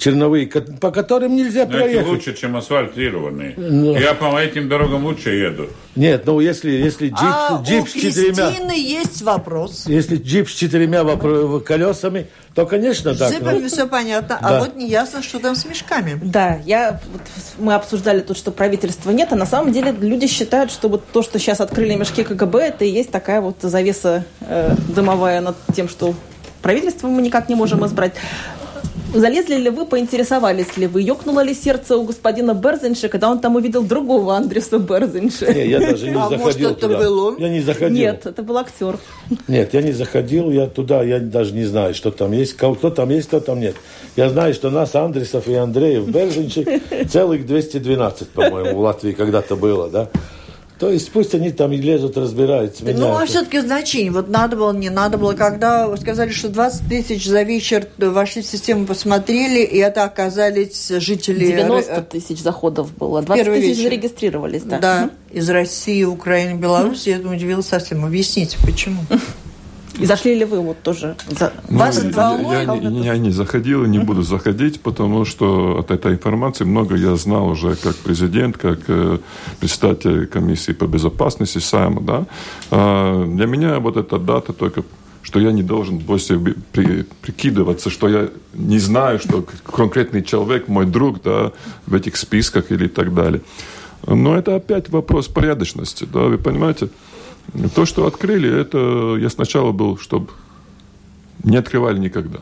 S3: черновые, по которым нельзя
S5: Но
S3: проехать.
S5: лучше, чем асфальтированные.
S3: Ну.
S5: Я по этим дорогам лучше еду.
S3: Нет, ну если, если джип,
S1: а
S3: джип
S1: у
S3: с четырьмя...
S1: Есть вопрос.
S3: Если джип с четырьмя колесами, то, конечно,
S1: С
S3: так.
S1: джипами
S3: но-
S1: все понятно,
S3: Да.
S1: а вот не ясно, что там с мешками.
S4: Да, я, вот, мы обсуждали тут, что правительства нет, а на самом деле люди считают, что вот то, что сейчас открыли мешки КГБ, это и есть такая вот завеса э, дымовая над тем, что правительство мы никак не можем избрать. Залезли ли вы, поинтересовались ли вы, ёкнуло ли сердце у господина Берзенша, когда он там увидел другого Андреса Берзенша?
S3: Не, я даже не
S1: А может,
S3: заходил
S1: это
S3: туда.
S1: был он?
S3: Я не заходил.
S4: Нет, это был актер.
S3: Нет, я не заходил, я туда, я даже не знаю, что там есть, кто там есть, кто там нет. Я знаю, что нас, Андресов и Андреев, Берзинчи, <laughs> целых 212, по-моему, в Латвии когда-то было, да. То есть пусть они там и лезут, разбираются,
S1: Ну, а все-таки значение. Вот надо было, не надо было. Когда вы сказали, что 20 тысяч за вечер вошли в систему, посмотрели, и это оказались жители...
S4: 90
S1: э,
S4: тысяч заходов было, 20
S1: Первый
S4: тысяч
S1: вечер.
S4: зарегистрировались, да.
S1: Да, из России, Украины, Беларуси. Я удивилась совсем. Объясните, почему? <laughs>
S4: И зашли ли вы вот тоже за...
S2: Ну,
S1: Вас
S2: я- я, не- я не заходил и не буду заходить, потому что от этой информации много я знал уже как президент, как э, председатель комиссии по безопасности Сайма. Да? А, для меня вот эта дата только что я не должен больше при- прикидываться, что я не знаю, что конкретный человек, мой друг, да, в этих списках или так далее. Но это опять вопрос порядочности, да, вы понимаете? То, что открыли, это я сначала был, чтобы не открывали никогда.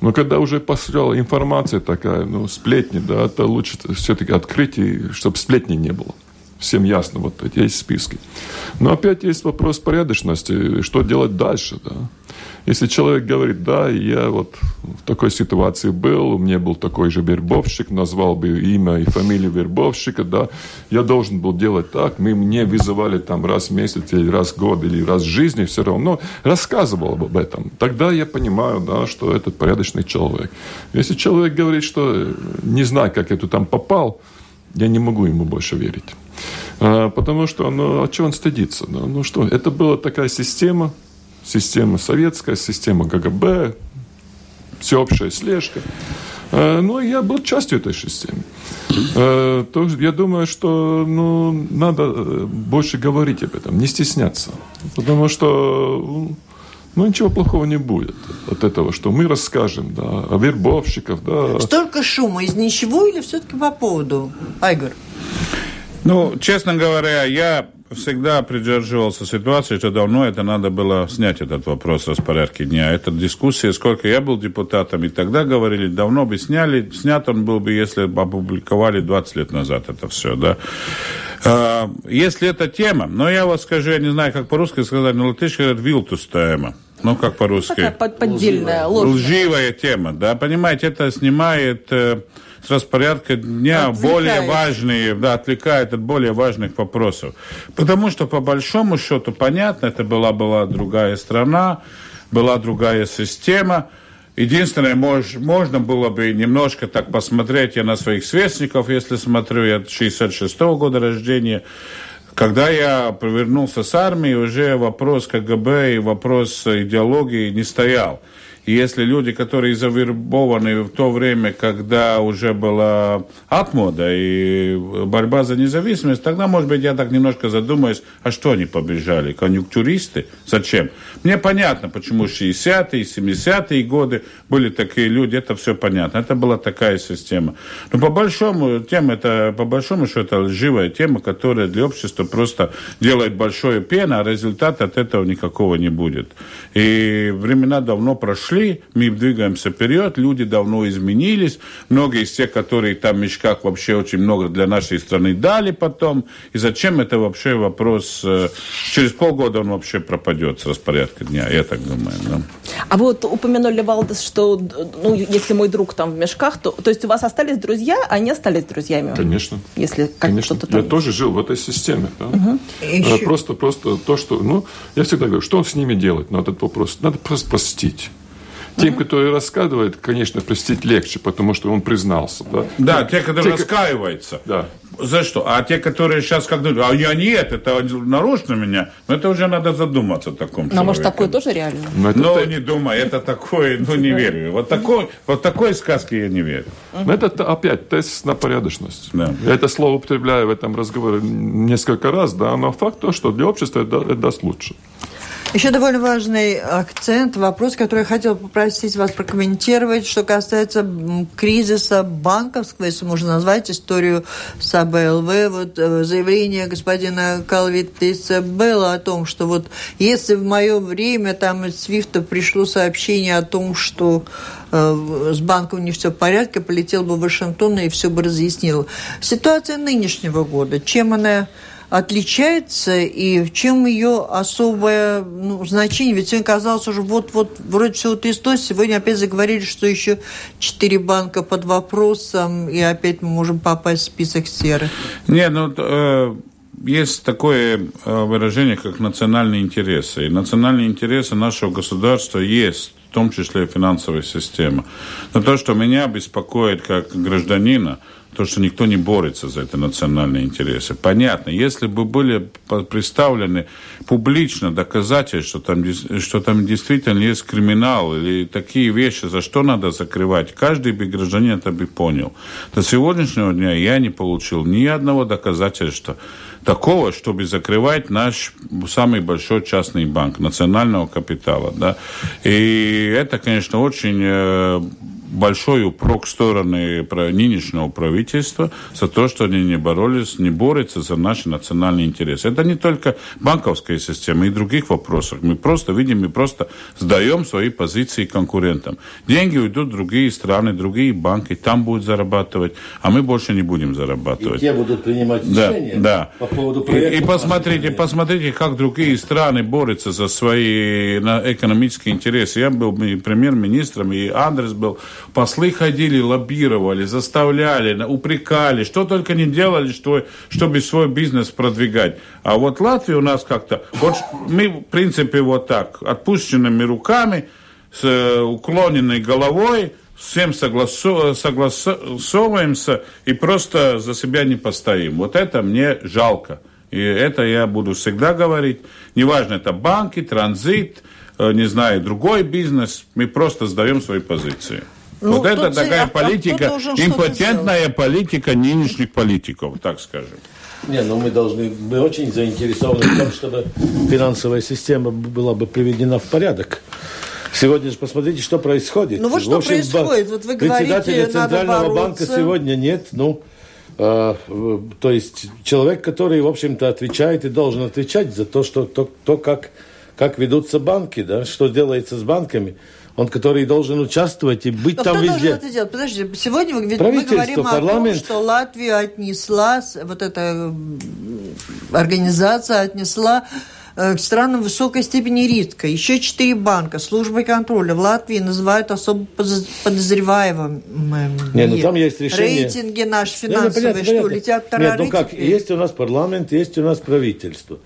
S2: Но когда уже пошла информация такая, ну, сплетни, да, то лучше все-таки открыть, и чтобы сплетни не было. Всем ясно, вот эти есть списки. Но опять есть вопрос порядочности, что делать дальше, да. Если человек говорит, да, я вот в такой ситуации был, у меня был такой же вербовщик, назвал бы имя и фамилию вербовщика, да, я должен был делать так, мы мне вызывали там раз в месяц или раз в год или раз в жизни, все равно рассказывал об этом. Тогда я понимаю, да, что это порядочный человек. Если человек говорит, что не знаю, как я туда там попал, я не могу ему больше верить. А, потому что, ну, от чего он стыдится? Ну, ну что, это была такая система, система советская, система КГБ, всеобщая слежка. А, ну, я был частью этой системы. А, то я думаю, что ну, надо э, больше говорить об этом, не стесняться. Потому что ну, ничего плохого не будет от этого, что мы расскажем да, о вербовщиках. Да.
S1: Столько шума из ничего или все-таки по поводу? Айгор.
S5: Ну, честно говоря, я всегда придерживался ситуации, что давно это надо было снять этот вопрос в распорядке дня. Эта дискуссия, сколько я был депутатом, и тогда говорили, давно бы сняли, снят он был бы, если бы опубликовали 20 лет назад это все, да. А, Если эта тема, но я вот скажу, я не знаю, как по-русски сказать, но латышка говорят «вилтус тема». Ну, как по-русски?
S4: Такая под- поддельная, ложная.
S5: Лживая тема, да, понимаете, это снимает э, с распорядка дня
S1: Отвлекает.
S5: более важные, да, отвлекает от более важных вопросов. Потому что, по большому счету, понятно, это была, была другая страна, была другая система. Единственное, мож, можно было бы немножко так посмотреть, я на своих сверстников, если смотрю, я 66 года рождения, когда я повернулся с армии, уже вопрос КГБ и вопрос идеологии не стоял. И если люди, которые завербованы в то время, когда уже была отмода и борьба за независимость, тогда, может быть, я так немножко задумаюсь, а что они побежали? Конъюнктуристы? Зачем? Мне понятно, почему 60-е, 70-е годы были такие люди, это все понятно. Это была такая система. Но по большому тема, это, по большому счету, это лживая тема, которая для общества просто делает большое пена, а результата от этого никакого не будет. И времена давно прошли ушли, мы двигаемся вперед, люди давно изменились, многие из тех, которые там в мешках вообще очень много для нашей страны дали потом, и зачем это вообще вопрос, э, через полгода он вообще пропадет с распорядка дня, я так думаю. Да.
S4: А вот упомянули, Валдес, что, ну, если мой друг там в мешках, то, то есть у вас остались друзья, а они остались друзьями?
S2: Конечно.
S4: Если как
S2: Конечно.
S4: что-то там...
S2: Я тоже жил в этой системе. Да? Угу. Просто, просто то, что... Ну, я всегда говорю, что он с ними делает на этот вопрос? Надо просто простить. Тем, которые рассказывают, конечно, простить легче, потому что он признался. Да,
S5: да те, которые те, раскаиваются.
S2: Да.
S5: За что? А те, которые сейчас как думают, а я нет, это нарочно меня, ну это уже надо задуматься о таком
S4: Но может такое тоже реально?
S5: Но, Но не думай, это такое, ну не верю. Вот такой, вот такой сказки я не верю.
S2: Но это опять тест на порядочность. Да. Я это слово употребляю в этом разговоре несколько раз, да, но факт то, что для общества это, это даст лучше.
S1: Еще довольно важный акцент, вопрос, который я хотела попросить вас прокомментировать, что касается кризиса банковского, если можно назвать историю с АБЛВ. Вот э, заявление господина Калвитиса было о том, что вот если в мое время там из Свифта пришло сообщение о том, что э, с банком не все в порядке, полетел бы в Вашингтон и все бы разъяснил. Ситуация нынешнего года, чем она отличается и в чем ее особое ну, значение? Ведь сегодня казалось уже вот-вот вроде все вот история. Сегодня опять заговорили, что еще четыре банка под вопросом, и опять мы можем попасть в список серых.
S5: Не, ну э, есть такое э, выражение, как национальные интересы. И национальные интересы нашего государства есть в том числе и финансовая система. Но то, что меня беспокоит как гражданина, то, что никто не борется за эти национальные интересы. Понятно, если бы были представлены публично доказательства, что там, что там действительно есть криминал или такие вещи, за что надо закрывать, каждый бы гражданин это бы понял. До сегодняшнего дня я не получил ни одного доказательства такого, чтобы закрывать наш самый большой частный банк национального капитала. Да? И это, конечно, очень э, большой упрок стороны нынешнего правительства за то, что они не боролись, не борются за наши национальные интересы. Это не только банковская система, и других вопросов. Мы просто видим, мы просто сдаем свои позиции конкурентам. Деньги уйдут в другие страны, другие банки, там будут зарабатывать, а мы больше не будем зарабатывать.
S3: И те будут принимать
S5: решения да, да. по поводу проекта. И, и посмотрите, посмотрите, как другие страны борются за свои экономические интересы. Я был премьер-министром, и Андрес был Послы ходили, лоббировали, заставляли, упрекали, что только не делали, что, чтобы свой бизнес продвигать. А вот Латвия у нас как-то... Вот мы, в принципе, вот так, отпущенными руками, с э, уклоненной головой, всем согласу, согласовываемся и просто за себя не постоим. Вот это мне жалко. И это я буду всегда говорить. Неважно, это банки, транзит, э, не знаю, другой бизнес. Мы просто сдаем свои позиции. Ну, вот это такая а политика, импотентная политика нынешних политиков, так скажем.
S3: Не, ну мы должны, мы очень заинтересованы в том, чтобы финансовая система была бы приведена в порядок. Сегодня же посмотрите, что происходит.
S1: Ну вот что общем, происходит, вот вы
S3: Председателя
S1: говорите,
S3: Центрального банка сегодня нет, ну, э, то есть человек, который, в общем-то, отвечает и должен отвечать за то, что, то, то как, как ведутся банки, да, что делается с банками он, который должен участвовать и быть Но там
S1: кто
S3: везде.
S1: должен это делать? Подождите, сегодня мы, мы говорим парламент. о том, что Латвия отнесла, вот эта организация отнесла э, к странам высокой степени риска. Еще четыре банка службы контроля в Латвии называют особо подозреваемыми.
S3: Нет, ну там есть решение.
S1: Рейтинги наши финансовые, Нет, ну, понятно, что понятно. летят
S3: Нет, ну как, есть у нас парламент, есть у нас правительство.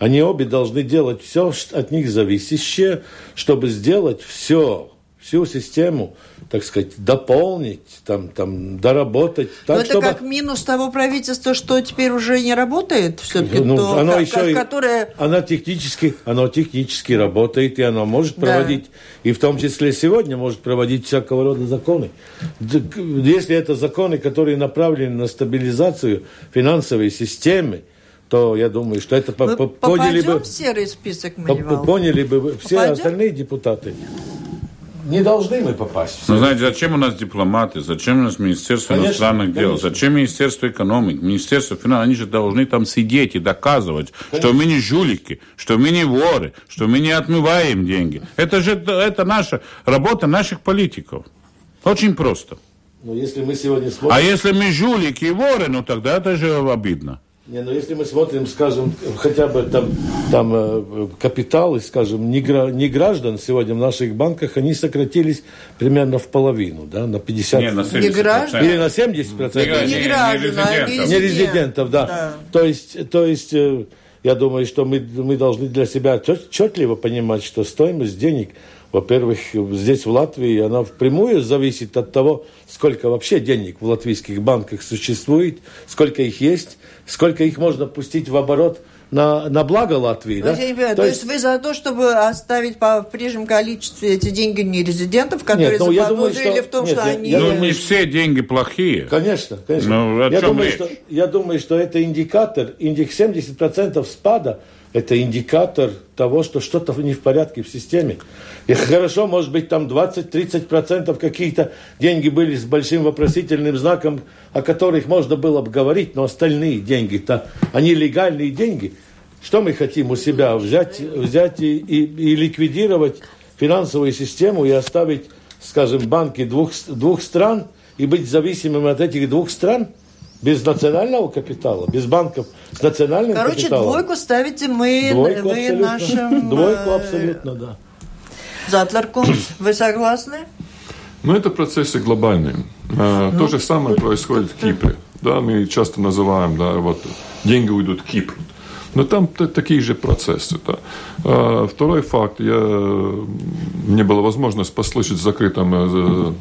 S3: Они обе должны делать все от них зависящее, чтобы сделать все, всю систему, так сказать, дополнить, там, там, доработать. Так,
S1: Но это
S3: чтобы...
S1: как минус того правительства, что теперь уже не работает, все-таки, ну, то,
S3: оно
S1: как,
S3: еще
S1: которое...
S3: Оно технически, оно технически работает, и оно может да. проводить, и в том числе сегодня может проводить всякого рода законы. Если это законы, которые направлены на стабилизацию финансовой системы, то я думаю, что это
S1: Мы поняли бы... в серый список
S3: Поняли бы все Попадем? остальные депутаты. не должны мы попасть.
S5: Ну, знаете, зачем у нас дипломаты, зачем у нас Министерство
S3: Конечно,
S5: иностранных дел,
S3: конечно.
S5: зачем Министерство экономики, Министерство финансов, они же должны там сидеть и доказывать, что мы не жулики, что мы не воры, что мы не отмываем деньги. Это же это наша работа наших политиков. Очень просто.
S3: Но если мы сегодня смотрим...
S5: А если мы жулики и воры, ну тогда это же обидно.
S3: Не, ну если мы смотрим, скажем, хотя бы там, там э, капиталы, скажем, не, гра- не граждан сегодня в наших банках, они сократились примерно в половину, да, на 50
S5: Не, на
S1: Не граждан?
S3: или на 70 процентов.
S1: не граждан, а
S5: резидентов.
S3: Не резидентов, да.
S1: Да.
S3: То есть, то есть э, я думаю, что мы, мы должны для себя отчетливо понимать, что стоимость денег, во-первых, здесь в Латвии, она впрямую зависит от того, сколько вообще денег в латвийских банках существует, сколько их есть, сколько их можно пустить в оборот на, на благо Латвии.
S1: Ну,
S3: да?
S1: я не понимаю, то, есть вы за то, чтобы оставить по, в прежнем количестве эти деньги нерезидентов, которые
S3: Нет, ну, я думаю,
S1: заподозрили
S3: что-
S1: в том,
S3: нет,
S1: что
S3: я-
S1: они...
S3: я
S5: Ну,
S3: думаю,
S5: не все деньги плохие.
S3: Конечно, конечно.
S5: Ну, о
S3: я,
S5: чем
S3: думаю,
S5: речь?
S3: что, я думаю, что это индикатор, индик 70% спада, это индикатор того, что что-то не в порядке в системе. И хорошо, может быть, там 20-30% какие-то деньги были с большим вопросительным знаком, о которых можно было бы говорить, но остальные деньги-то, они легальные деньги. Что мы хотим у себя? Взять, взять и, и, и ликвидировать финансовую систему и оставить, скажем, банки двух, двух стран и быть зависимым от этих двух стран? Без национального капитала, без банков с национальным
S1: Короче,
S3: капиталом.
S1: двойку ставите мы,
S3: Двойку
S1: вы
S3: абсолютно.
S1: нашим... <laughs>
S3: Двойку
S1: э,
S3: абсолютно, да.
S1: Затларком, вы согласны?
S2: Но это процессы глобальные. А, То же самое происходит в Кипре. Да, мы часто называем, да, вот деньги уйдут в Кипр. Но там такие же процессы. Да. Второй факт. Я, мне была возможность послушать в закрытом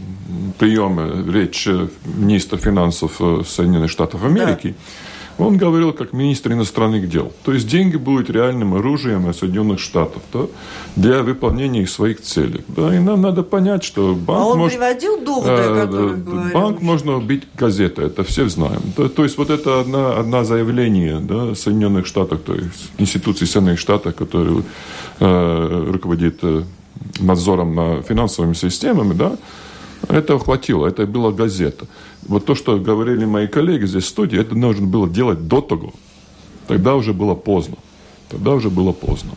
S2: приеме речь э, министра финансов э, Соединенных Штатов Америки. Он говорил как министр иностранных дел. То есть деньги будут реальным оружием Соединенных Штатов да, для выполнения их своих целей. Да, и нам надо понять, что банк
S1: А он
S2: может...
S1: приводил доводы, о
S2: Э, да,
S1: говорил?
S2: Банк можно убить газетой, это все знаем. То, то есть вот это одна, одна заявление да, Соединенных Штатов, то есть институции Соединенных Штатов, которые э, руководит э, надзором на финансовыми системами, да, это хватило, это была газета. Вот то, что говорили мои коллеги здесь в студии, это нужно было делать до того. Тогда уже было поздно. Тогда уже было поздно.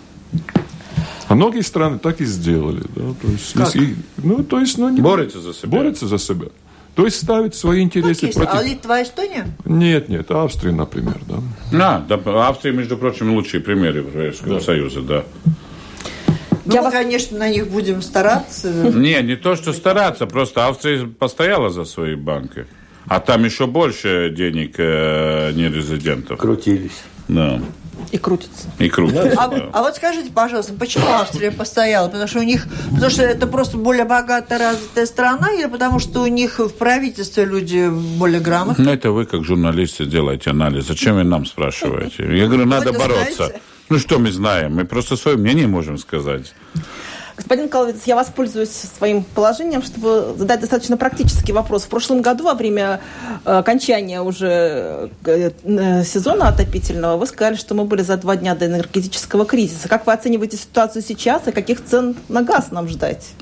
S2: А многие страны так и сделали. Да? То есть,
S1: Как?
S2: и- ну, то есть, ну, не-
S5: Борются за себя.
S2: Борются за себя. То есть ставят свои
S1: Как
S2: интересы
S1: есть?
S2: против...
S1: А Литва, Эстония?
S2: Нет, нет, Австрия, например, да.
S5: Да, да, Австрия, между прочим, лучшие примеры Европейского Союза, да.
S1: Ну,
S4: Я
S1: мы,
S4: вас-
S1: конечно, на них будем стараться.
S5: Не, не то, что стараться, просто Австрия постояла за свои банки. А там еще больше денег э, нерезидентов.
S3: Крутились.
S5: Да.
S4: И крутится.
S5: И круто.
S1: А, а вот скажите, пожалуйста, почему Австрия постояла? Потому что у них, потому что это просто более богатая развитая страна, или потому что у них в правительстве люди более грамотные?
S5: Ну, это вы, как журналисты, делаете анализ. Зачем вы нам спрашиваете? Я говорю, надо
S1: это
S5: бороться.
S1: знаете.
S5: Ну, что мы знаем? Мы просто свое мнение можем сказать.
S4: Господин Коловец, я воспользуюсь своим положением, чтобы задать достаточно практический вопрос. В прошлом году, во время э, окончания уже э, э, сезона отопительного, вы сказали, что мы были за два дня до энергетического кризиса. Как вы оцениваете ситуацию сейчас и каких цен на газ нам ждать?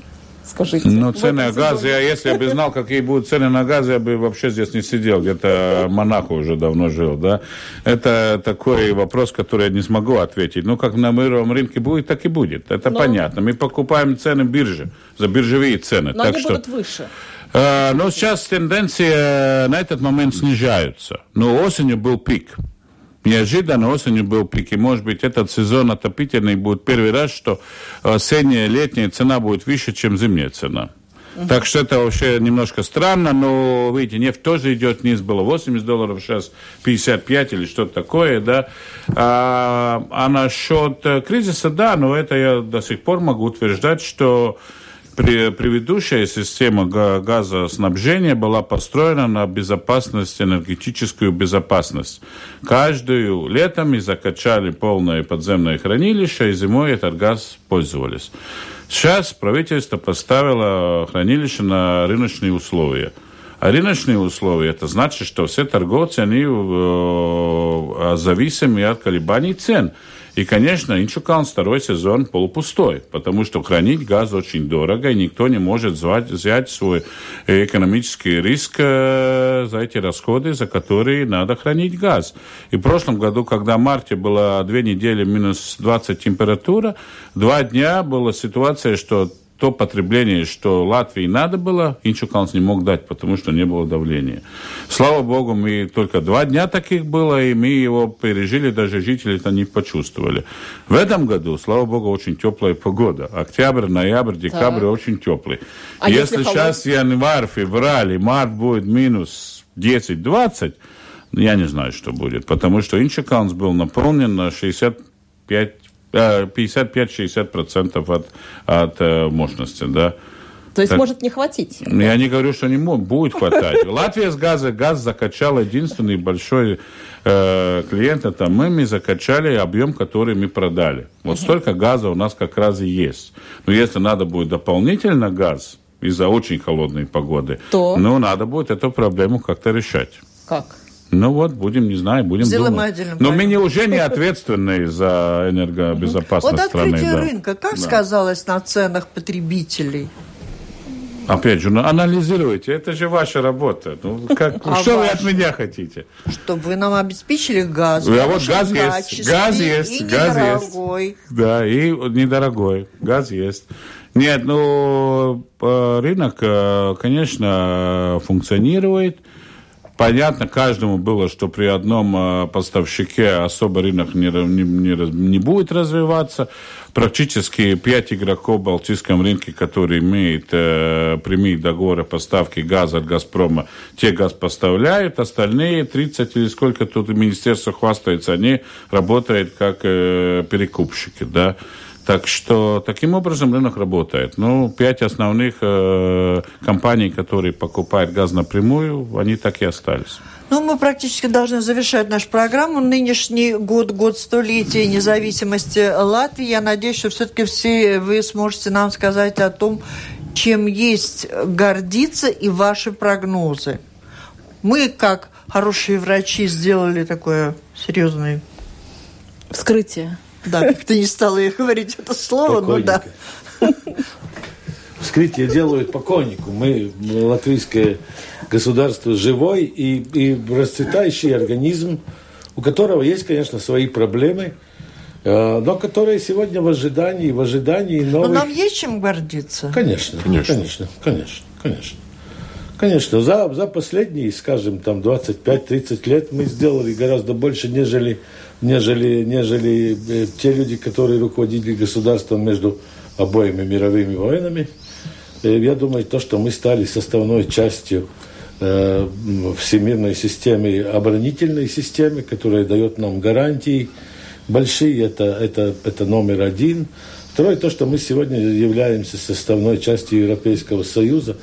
S4: Скажите.
S5: Ну, цены на газ, я, если я бы знал, какие будут цены на газ, я бы вообще здесь не сидел, где-то в Монако уже давно жил, да. Это такой вопрос, который я не смогу ответить. Ну, как на мировом рынке будет, так и будет. Это
S4: Но-
S5: понятно. Мы покупаем цены биржи, за биржевые цены.
S4: Но
S5: так
S4: они
S5: что...
S4: будут выше.
S5: Э, Но сейчас тенденции на этот момент снижаются. Но осенью был пик. Неожиданно осенью был пик. И, может быть, этот сезон отопительный будет первый раз, что осенняя, летняя цена будет выше, чем зимняя цена. Так что это вообще немножко странно, но, видите, нефть тоже идет вниз, было 80 долларов, сейчас 55 или что-то такое, да. А, а насчет э, кризиса, да, но это я до сих пор могу утверждать, что предыдущая система га- газоснабжения была построена на безопасность, энергетическую безопасность. Каждую летом мы закачали полное подземное хранилище, и зимой этот газ пользовались. Сейчас правительство поставило хранилище на рыночные условия. А рыночные условия, это значит, что все торговцы, они э, зависимы от колебаний цен. И, конечно, Инчукан второй сезон полупустой, потому что хранить газ очень дорого, и никто не может звать, взять свой экономический риск э, за эти расходы, за которые надо хранить газ. И в прошлом году, когда в марте было две недели минус 20 температура, два дня была ситуация, что то потребление, что Латвии надо было, Инчуканс не мог дать, потому что не было давления. Слава богу, мы только два дня таких было, и мы его пережили, даже жители это не почувствовали. В этом году, слава богу, очень теплая погода. Октябрь, ноябрь, декабрь да. очень теплый. А если, если сейчас январь, февраль март будет минус 10-20, я не знаю, что будет, потому что Инчуканс был наполнен на 65 55-60% от, от э, мощности, да.
S4: То есть так, может не хватить?
S5: Я не говорю, что не может, будет хватать. Латвия с газа газ закачала единственный большой э, клиент, это мы, мы закачали объем, который мы продали. Вот столько газа у нас как раз и есть. Но если надо будет дополнительно газ из-за очень холодной погоды, то ну, надо будет эту проблему как-то решать.
S4: Как?
S5: Ну вот, будем, не знаю, будем думать. Но мы не, уже не ответственны за энергобезопасность вот страны. Вот
S1: открытие да. рынка, как да. сказалось на ценах потребителей?
S5: Опять же, ну анализируйте, это же ваша работа. Ну, как, а что ваш? вы от меня хотите?
S1: Чтобы вы нам обеспечили газ.
S5: А вот газ есть, газ есть,
S1: и
S5: газ
S1: недорогой.
S5: есть. Да, и недорогой, газ есть. Нет, ну, рынок, э, конечно, функционирует. Понятно каждому было, что при одном э, поставщике особо рынок не, не, не, не будет развиваться. Практически пять игроков в Балтийском рынке, которые имеют э, прямые договоры поставки газа от «Газпрома», те газ поставляют, остальные 30 или сколько тут министерство хвастается, они работают как э, перекупщики, да. Так что таким образом рынок работает. Ну, пять основных э, компаний, которые покупают газ напрямую, они так и остались.
S1: Ну, мы практически должны завершать нашу программу. Нынешний год, год столетия независимости Латвии. Я надеюсь, что все-таки все вы сможете нам сказать о том, чем есть гордиться и ваши прогнозы. Мы, как хорошие врачи, сделали такое серьезное
S4: вскрытие.
S1: Да, как-то не стала говорить это слово, но да.
S3: Вскрытие делают покойнику. Мы, латвийское государство, живой и, и расцветающий организм, у которого есть, конечно, свои проблемы, э, но которые сегодня в ожидании, в ожидании новых...
S1: Но нам есть чем гордиться.
S3: Конечно, конечно, конечно, конечно. конечно. Конечно, за, за последние, скажем, там 25-30 лет мы сделали гораздо больше, нежели нежели, нежели э, те люди, которые руководили государством между обоими мировыми войнами. Э, я думаю, то, что мы стали составной частью э, всемирной системы, оборонительной системы, которая дает нам гарантии большие, это, это, это номер один. Второе, то, что мы сегодня являемся составной частью Европейского Союза,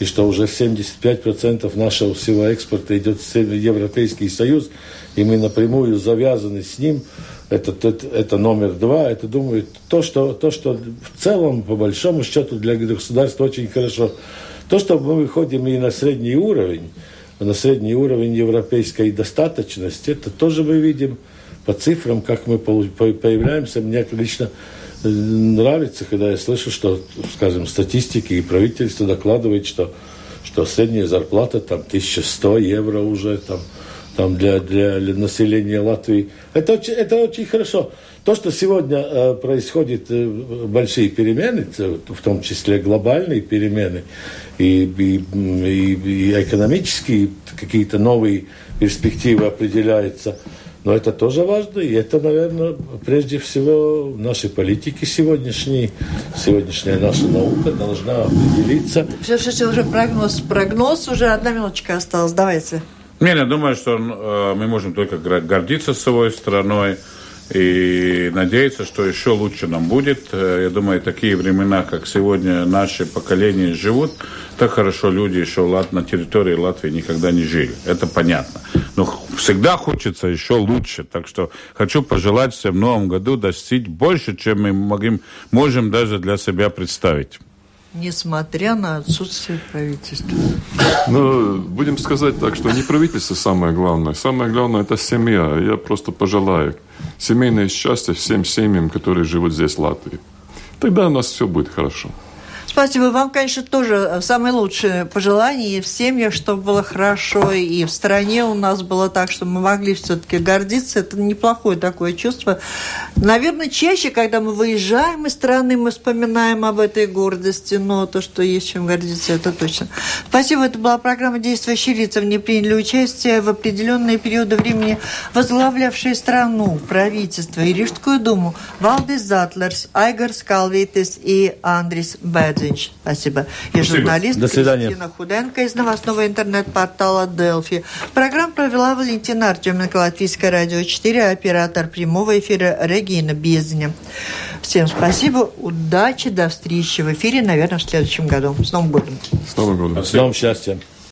S3: и что уже 75% нашего всего экспорта идет в Европейский Союз, и мы напрямую завязаны с ним, это, это, это номер два, это, думаю, то что, то, что в целом, по большому счету, для государства очень хорошо. То, что мы выходим и на средний уровень, на средний уровень европейской достаточности, это тоже мы видим по цифрам, как мы появляемся. Мне лично э, нравится, когда я слышу, что, скажем, статистики и правительство докладывает, что, что средняя зарплата там 1100 евро уже, там, там для, для, для населения Латвии. Это очень, это очень хорошо. То, что сегодня э, происходит э, большие перемены, в том числе глобальные перемены, и, и, и, и экономические какие-то новые перспективы определяются, но это тоже важно, и это, наверное, прежде всего наши политики сегодняшние, сегодняшняя наша наука должна определиться.
S1: Все, все, уже прогноз, прогноз, уже одна минуточка осталась, давайте.
S5: Не, я думаю, что э, мы можем только гордиться своей страной и надеяться, что еще лучше нам будет. Э, я думаю, такие времена, как сегодня наши поколения живут, так хорошо люди еще на территории Латвии никогда не жили. Это понятно. Но всегда хочется еще лучше. Так что хочу пожелать всем в новом году достичь больше, чем мы можем даже для себя представить
S1: несмотря на отсутствие правительства.
S2: Ну, будем сказать так, что не правительство самое главное. Самое главное – это семья. Я просто пожелаю семейное счастье всем семьям, которые живут здесь, в Латвии. Тогда у нас все будет хорошо.
S1: Спасибо. Вам, конечно, тоже э, самые лучшие пожелания и в семьях, чтобы было хорошо, и в стране у нас было так, что мы могли все-таки гордиться. Это неплохое такое чувство. Наверное, чаще, когда мы выезжаем из страны, мы вспоминаем об этой гордости, но то, что есть чем гордиться, это точно. Спасибо. Это была программа «Действующие лица». В ней приняли участие в определенные периоды времени возглавлявшие страну, правительство и Рижскую думу Валдис Затлерс, Айгар Скалвитис и Андрис Бэдзи. Кузьмич. Спасибо. Я журналист
S3: До свидания.
S1: Кристина Худенко из новостного интернет-портала Делфи. Программу провела Валентина Артеменко, Латвийское радио 4, оператор прямого эфира Регина Бездня. Всем спасибо, удачи, до встречи в эфире, наверное, в следующем году. С Новым годом!
S2: С Новым годом!
S3: С новым счастьем!